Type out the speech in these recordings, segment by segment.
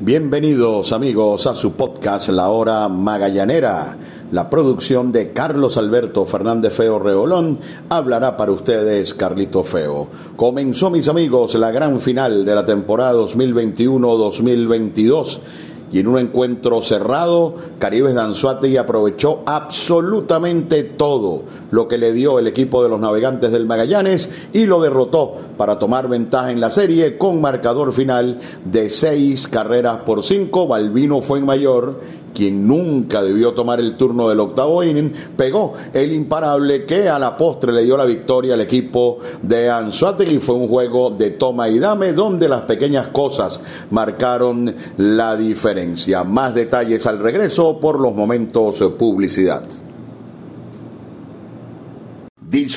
Bienvenidos amigos a su podcast La Hora Magallanera. La producción de Carlos Alberto Fernández Feo Reolón hablará para ustedes Carlito Feo. Comenzó mis amigos la gran final de la temporada 2021-2022 y en un encuentro cerrado, Caribes Danzuate aprovechó absolutamente todo lo que le dio el equipo de los navegantes del Magallanes y lo derrotó para tomar ventaja en la serie con marcador final de seis carreras por cinco. Balbino fue en mayor quien nunca debió tomar el turno del octavo inning, pegó el imparable que a la postre le dio la victoria al equipo de Anzuategui. Fue un juego de toma y dame donde las pequeñas cosas marcaron la diferencia. Más detalles al regreso por los momentos publicidad.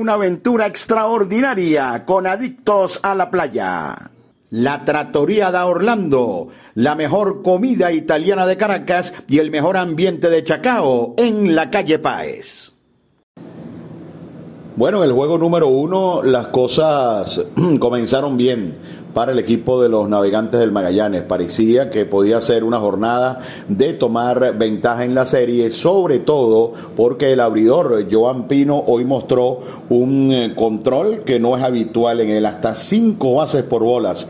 una aventura extraordinaria con adictos a la playa. La Trattoria da Orlando, la mejor comida italiana de Caracas y el mejor ambiente de Chacao en la calle Páez. Bueno, en el juego número uno las cosas comenzaron bien para el equipo de los navegantes del Magallanes. Parecía que podía ser una jornada de tomar ventaja en la serie, sobre todo porque el abridor Joan Pino hoy mostró un eh, control que no es habitual en él, hasta cinco bases por bolas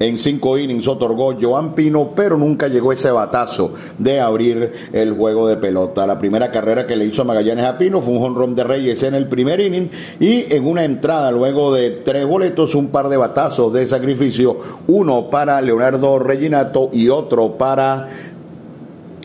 en cinco innings otorgó Joan Pino, pero nunca llegó ese batazo de abrir el juego de pelota. La primera carrera que le hizo Magallanes a Pino fue un jonrón de Reyes en el primer inning y en una entrada luego de tres boletos, un par de batazos de sacrificio, uno para Leonardo Reginato y otro para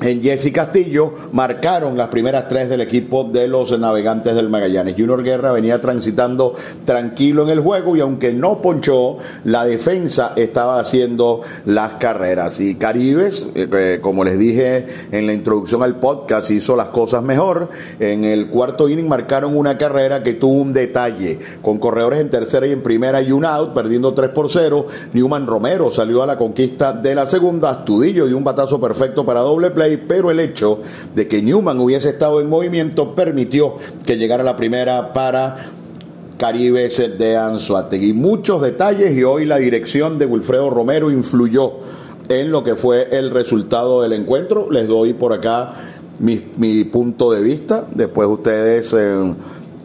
en Jesse Castillo marcaron las primeras tres del equipo de los navegantes del Magallanes. Junior Guerra venía transitando tranquilo en el juego y aunque no ponchó, la defensa estaba haciendo las carreras. Y Caribes, eh, eh, como les dije en la introducción al podcast, hizo las cosas mejor. En el cuarto inning marcaron una carrera que tuvo un detalle, con corredores en tercera y en primera y un out, perdiendo 3 por 0. Newman Romero salió a la conquista de la segunda. Astudillo dio un batazo perfecto para doble play pero el hecho de que Newman hubiese estado en movimiento permitió que llegara la primera para Caribes de Anzuategui. Muchos detalles y hoy la dirección de Wilfredo Romero influyó en lo que fue el resultado del encuentro. Les doy por acá mi, punto de vista. Después ustedes eh,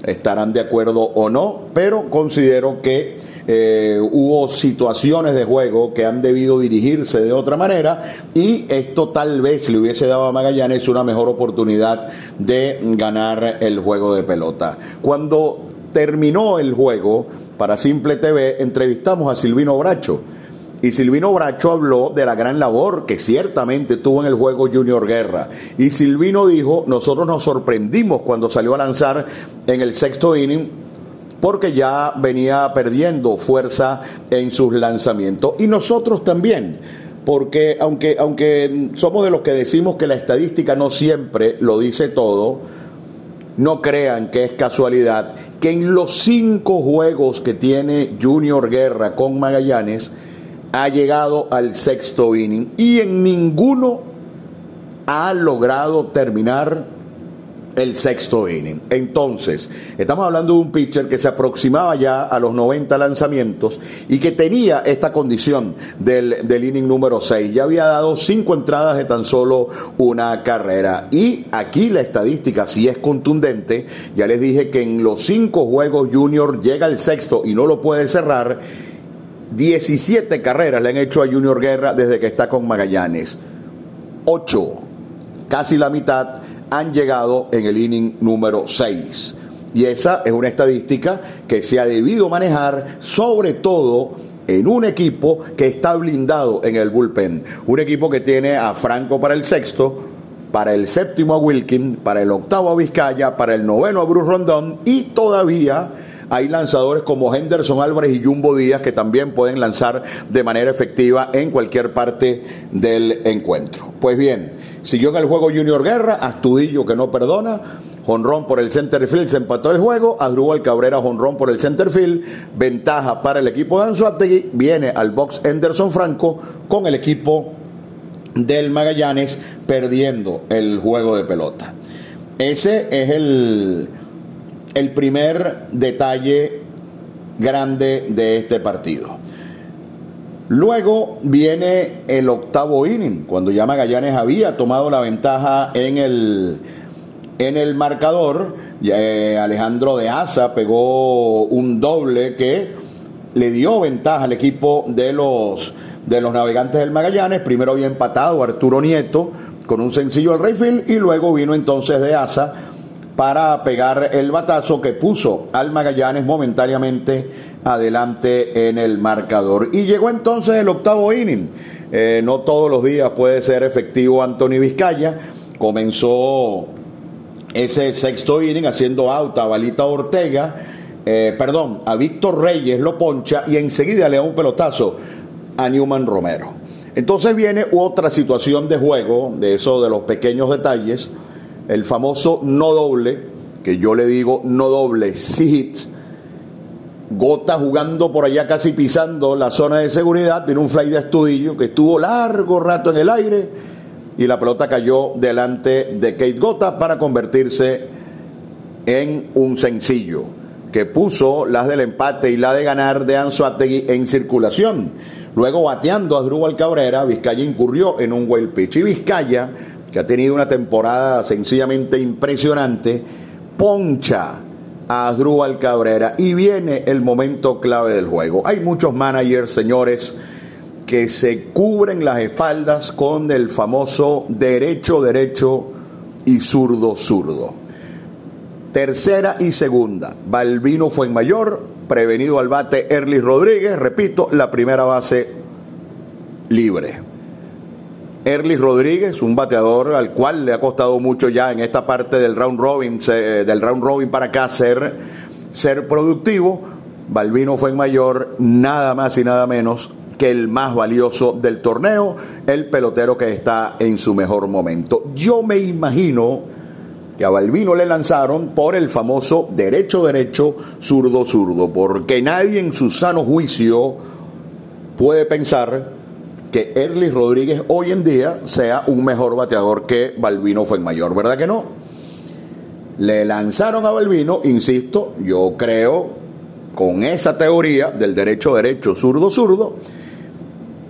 estarán de acuerdo o no, pero considero que eh, hubo situaciones de juego que han debido dirigirse de otra manera y esto tal vez le hubiese dado a Magallanes una mejor oportunidad de ganar el juego de pelota. Cuando terminó el juego, para Simple TV, entrevistamos a Silvino Bracho. Y Silvino Bracho habló de la gran labor que ciertamente tuvo en el juego Junior Guerra. Y Silvino dijo, nosotros nos sorprendimos cuando salió a lanzar en el sexto inning porque ya venía perdiendo fuerza en sus lanzamientos. Y nosotros también, porque aunque, aunque somos de los que decimos que la estadística no siempre lo dice todo, no crean que es casualidad que en los cinco juegos que tiene Junior Guerra con Magallanes ha llegado al sexto inning y en ninguno ha logrado terminar el sexto inning. Entonces, estamos hablando de un pitcher que se aproximaba ya a los 90 lanzamientos y que tenía esta condición del, del inning número 6. Ya había dado cinco entradas de tan solo una carrera. Y aquí la estadística sí es contundente. Ya les dije que en los cinco juegos Junior llega el sexto y no lo puede cerrar. 17 carreras le han hecho a Junior Guerra desde que está con Magallanes. 8, casi la mitad han llegado en el inning número 6. Y esa es una estadística que se ha debido manejar sobre todo en un equipo que está blindado en el bullpen. Un equipo que tiene a Franco para el sexto, para el séptimo a Wilkin, para el octavo a Vizcaya, para el noveno a Bruce Rondón y todavía hay lanzadores como Henderson Álvarez y Jumbo Díaz que también pueden lanzar de manera efectiva en cualquier parte del encuentro. Pues bien, Siguió en el juego Junior Guerra, Astudillo que no perdona, Honrón por el center field, se empató el juego, Adrúbal Cabrera Honrón por el center field, ventaja para el equipo de Anzuategui, viene al box Henderson Franco con el equipo del Magallanes perdiendo el juego de pelota. Ese es el, el primer detalle grande de este partido. Luego viene el octavo inning, cuando ya Magallanes había tomado la ventaja en el, en el marcador. Eh, Alejandro de Asa pegó un doble que le dio ventaja al equipo de los, de los navegantes del Magallanes. Primero había empatado Arturo Nieto con un sencillo al Rayfield y luego vino entonces de Asa para pegar el batazo que puso al Magallanes momentáneamente adelante en el marcador. Y llegó entonces el octavo inning. Eh, no todos los días puede ser efectivo Anthony Vizcaya. Comenzó ese sexto inning haciendo out a Balita Ortega, eh, perdón, a Víctor Reyes lo poncha y enseguida le da un pelotazo a Newman Romero. Entonces viene otra situación de juego, de eso de los pequeños detalles el famoso no doble, que yo le digo no doble, sit, Gota jugando por allá casi pisando la zona de seguridad, vino un fly de estudillo que estuvo largo rato en el aire y la pelota cayó delante de Kate Gota para convertirse en un sencillo. que puso las del empate y la de ganar de Anzuategui en circulación. Luego bateando a Drubal Cabrera, Vizcaya incurrió en un wild pitch. Y Vizcaya, que ha tenido una temporada sencillamente impresionante, poncha a Drubal Cabrera y viene el momento clave del juego. Hay muchos managers, señores, que se cubren las espaldas con el famoso derecho, derecho y zurdo, zurdo. Tercera y segunda. Balbino fue en mayor, prevenido al bate Erlis Rodríguez, repito, la primera base libre. Erlis Rodríguez, un bateador al cual le ha costado mucho ya en esta parte del round robin, del round robin para acá ser, ser productivo. Balbino fue en mayor, nada más y nada menos que el más valioso del torneo, el pelotero que está en su mejor momento. Yo me imagino que a Balbino le lanzaron por el famoso derecho derecho, zurdo zurdo, porque nadie en su sano juicio puede pensar que Erlis Rodríguez hoy en día sea un mejor bateador que Balbino fue en mayor, ¿verdad que no? Le lanzaron a Balbino, insisto, yo creo con esa teoría del derecho derecho, zurdo zurdo,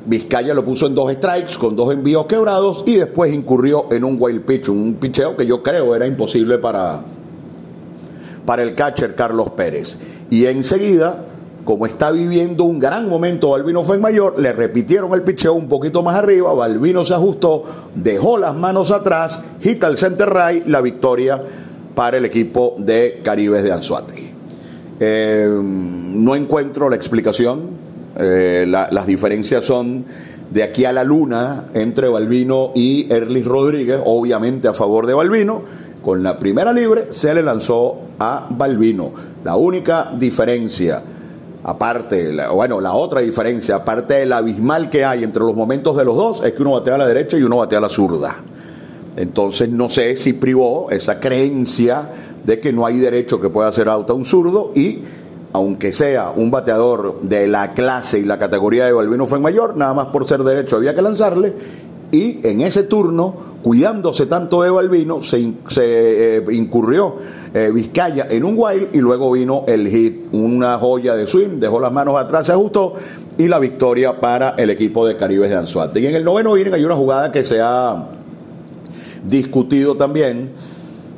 Vizcaya lo puso en dos strikes con dos envíos quebrados y después incurrió en un wild pitch, un picheo que yo creo era imposible para, para el catcher Carlos Pérez. Y enseguida, como está viviendo un gran momento Balvino fue mayor, le repitieron el picheo un poquito más arriba, Balvino se ajustó, dejó las manos atrás, hit al center right, la victoria para el equipo de Caribes de Anzuategui. Eh, no encuentro la explicación eh, las diferencias son de aquí a la luna entre Balbino y Erlis Rodríguez, obviamente a favor de Balbino. Con la primera libre se le lanzó a Balbino. La única diferencia, aparte, bueno, la otra diferencia, aparte del abismal que hay entre los momentos de los dos, es que uno batea a la derecha y uno batea a la zurda. Entonces no sé si privó esa creencia de que no hay derecho que pueda hacer auto a un zurdo y aunque sea un bateador de la clase y la categoría de Balbino fue mayor, nada más por ser derecho había que lanzarle. Y en ese turno, cuidándose tanto de Balbino, se, eh, incurrió eh, Vizcaya en un wild y luego vino el hit, una joya de swing, dejó las manos atrás, se ajustó y la victoria para el equipo de Caribes de Anzuate. Y en el noveno inning hay una jugada que se ha discutido también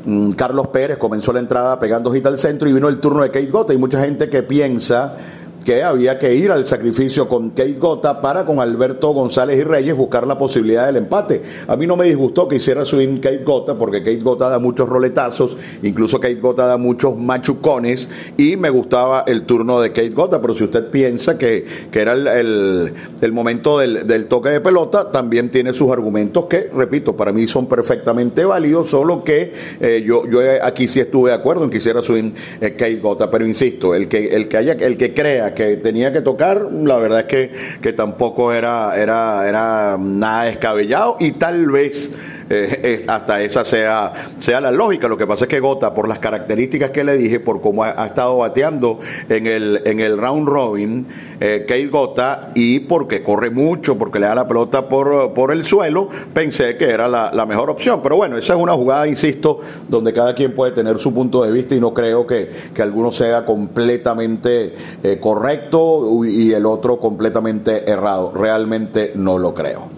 Mm, Carlos Pérez comenzó la entrada pegando hit al centro y vino el turno de Kate Gota. Hay mucha gente que piensa que había que ir al sacrificio con Kate Gota para con Alberto González y Reyes buscar la posibilidad del empate. A mí no me disgustó que hiciera swing Kate Gota porque Kate Gota da muchos roletazos, incluso Kate Gota da muchos machucones y me gustaba el turno de Kate Gota, pero si usted piensa que, que era el, el, momento del, del, toque de pelota, también tiene sus argumentos que, repito, para mí son perfectamente válidos, solo que eh, yo, yo aquí sí estuve de acuerdo en que hiciera swing eh, Kate Gota, pero insisto, el que, el que haya, el que crea que tenía que tocar, la verdad es que, que tampoco era, era, era nada descabellado y tal vez eh, eh, hasta esa sea, sea la lógica. Lo que pasa es que Gota, por las características que le dije, por cómo ha, estado bateando en el, en el round robin, eh, Kate Gota, y porque corre mucho, porque le da la pelota por, por el suelo, pensé que era la, mejor opción. Pero bueno, esa es una jugada, insisto, donde cada quien puede tener su punto de vista y no creo que, que alguno sea completamente correcto y el otro completamente errado. Realmente no lo creo.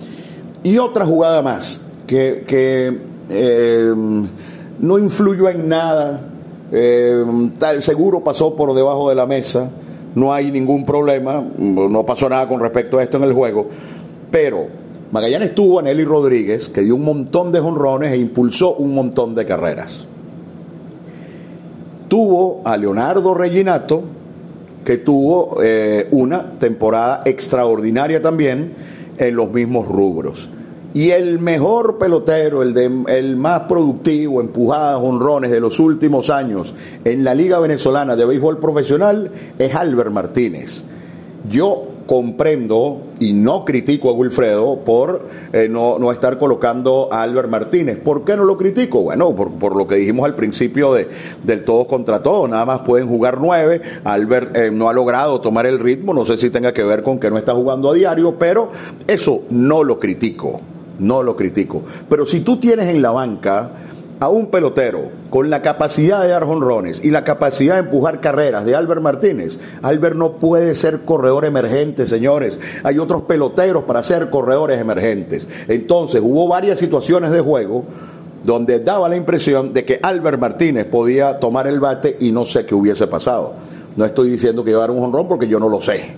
Y otra jugada más que, eh, no influyó en nada, eh, seguro pasó por debajo de la mesa, no hay ningún problema, no pasó nada con respecto a esto en el juego, pero Magallanes tuvo a Nelly Rodríguez, que dio un montón de jonrones e impulsó un montón de carreras. Tuvo a Leonardo Reginato, que tuvo eh, una temporada extraordinaria también en los mismos rubros. Y el mejor pelotero, el, de, el más productivo, empujadas, honrones de los últimos años en la Liga Venezolana de Béisbol Profesional es Albert Martínez. Yo comprendo y no critico a Wilfredo por eh, no, estar colocando a Albert Martínez. ¿Por qué no lo critico? Bueno, por, lo que dijimos al principio de, del todos contra todos, nada más pueden jugar nueve. Albert eh, no ha logrado tomar el ritmo, no sé si tenga que ver con que no está jugando a diario, pero eso no lo critico no lo critico. Pero si tú tienes en la banca a un pelotero con la capacidad de dar jonrones y la capacidad de empujar carreras de Albert Martínez, Albert no puede ser corredor emergente, señores. Hay otros peloteros para ser corredores emergentes. Entonces, hubo varias situaciones de juego donde daba la impresión de que Albert Martínez podía tomar el bate y no sé qué hubiese pasado. No estoy diciendo que iba a dar un jonrón porque yo no lo sé.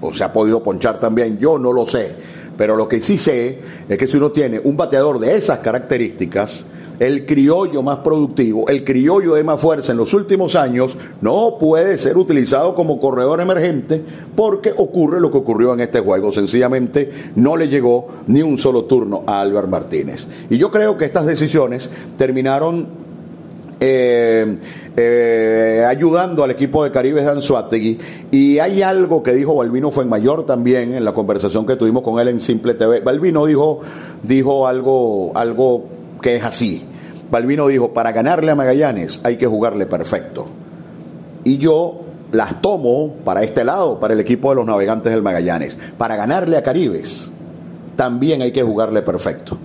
O se ha podido ponchar también, yo no lo sé. Pero lo que sí sé es que si uno tiene un bateador de esas características, el criollo más productivo, el criollo de más fuerza en los últimos años, no puede ser utilizado como corredor emergente porque ocurre lo que ocurrió en este juego. Sencillamente no le llegó ni un solo turno a Albert Martínez. Y yo creo que estas decisiones terminaron eh, eh, ayudando al equipo de Caribe de Anzuategui. Y hay algo que dijo Balvino mayor también en la conversación que tuvimos con él en Simple TV. Balvino dijo, dijo algo, algo que es así. Balvino dijo, para ganarle a Magallanes hay que jugarle perfecto. Y yo las tomo para este lado, para el equipo de los navegantes del Magallanes. Para ganarle a Caribes también hay que jugarle perfecto.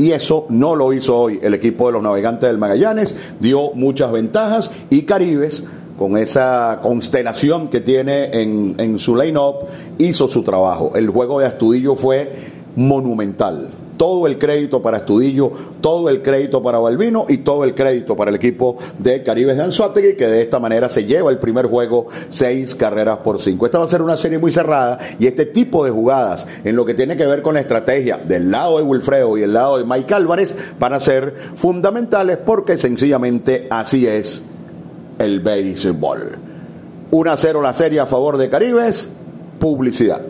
Y eso no lo hizo hoy el equipo de los navegantes del Magallanes, dio muchas ventajas y Caribes con esa constelación que tiene en, en su line-up, hizo su trabajo. El juego de Astudillo fue monumental todo el crédito para Estudillo, todo el crédito para Balbino y todo el crédito para el equipo de Caribes de Anzuategui, que de esta manera se lleva el primer juego seis carreras por cinco. Esta va a ser una serie muy cerrada y este tipo de jugadas en lo que tiene que ver con la estrategia del lado de Wilfredo y el lado de Mike Álvarez van a ser fundamentales porque sencillamente así es el béisbol. 1 a 0 la serie a favor de Caribes, publicidad.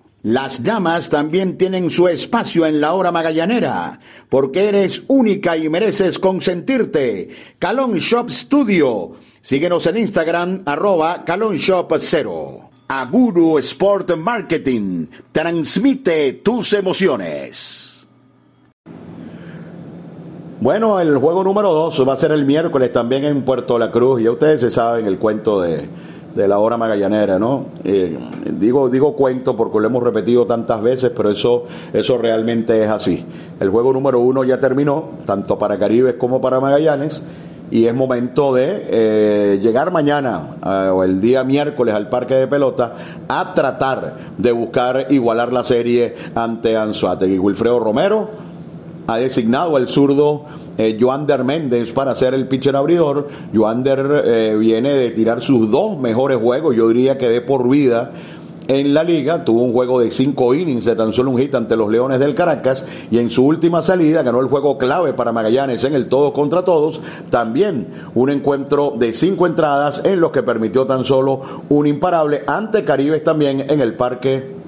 Las damas también tienen su espacio en la hora magallanera, porque eres única y mereces consentirte. Calon Shop Studio. Síguenos en Instagram, arroba Calon Shop 0. Aguru Sport Marketing. Transmite tus emociones. Bueno, el juego número 2 va a ser el miércoles también en Puerto La Cruz. Ya ustedes se saben el cuento de de la hora magallanera, ¿no? Eh, digo, digo cuento porque lo hemos repetido tantas veces, pero eso, eso realmente es así. El juego número uno ya terminó, tanto para Caribes como para Magallanes, y es momento de eh, llegar mañana o el día miércoles al parque de pelota a tratar de buscar igualar la serie ante Anzuategui. Wilfredo Romero ha designado al zurdo eh, Joander Méndez para ser el pitcher abridor. Joander eh, viene de tirar sus dos mejores juegos, yo diría que de por vida en la liga, tuvo un juego de cinco innings de tan solo un hit ante los Leones del Caracas y en su última salida ganó el juego clave para Magallanes en el todos contra todos, también un encuentro de cinco entradas en los que permitió tan solo un imparable ante Caribes también en el parque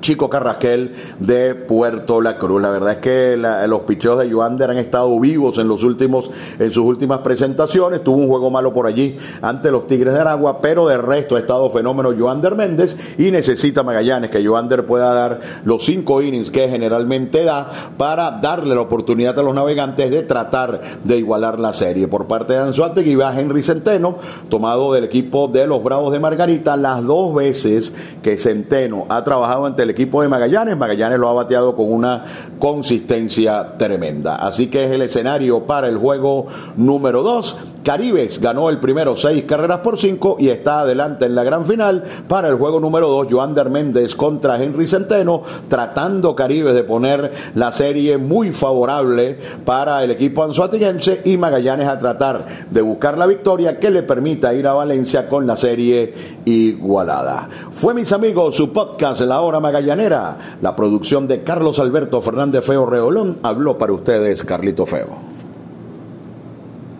Chico Carrasquel de Puerto La Cruz. La verdad es que los picheos de Joander han estado vivos en los últimos, en sus últimas presentaciones. Tuvo un juego malo por allí ante los Tigres de Aragua, pero de resto ha estado fenómeno Joander Méndez y necesita Magallanes que Joander pueda dar los cinco innings que generalmente da para darle la oportunidad a los navegantes de tratar de igualar la serie. Por parte de Anzuategui va Henry Centeno, tomado del equipo de los Bravos de Margarita, las dos veces que Centeno ha trabajado ante el equipo de Magallanes, Magallanes lo ha bateado con una consistencia tremenda. Así que es el escenario para el juego número 2. Caribes ganó el primero seis carreras por cinco y está adelante en la gran final para el juego número 2. Joander Méndez contra Henry Centeno, tratando Caribes de poner la serie muy favorable para el equipo anzuatillense y Magallanes a tratar de buscar la victoria que le permita ir a Valencia con la serie igualada. Fue mis amigos su podcast La Hora Magallanera, la producción de Carlos Alberto Fernández Feo Reolón, habló para ustedes Carlito Feo.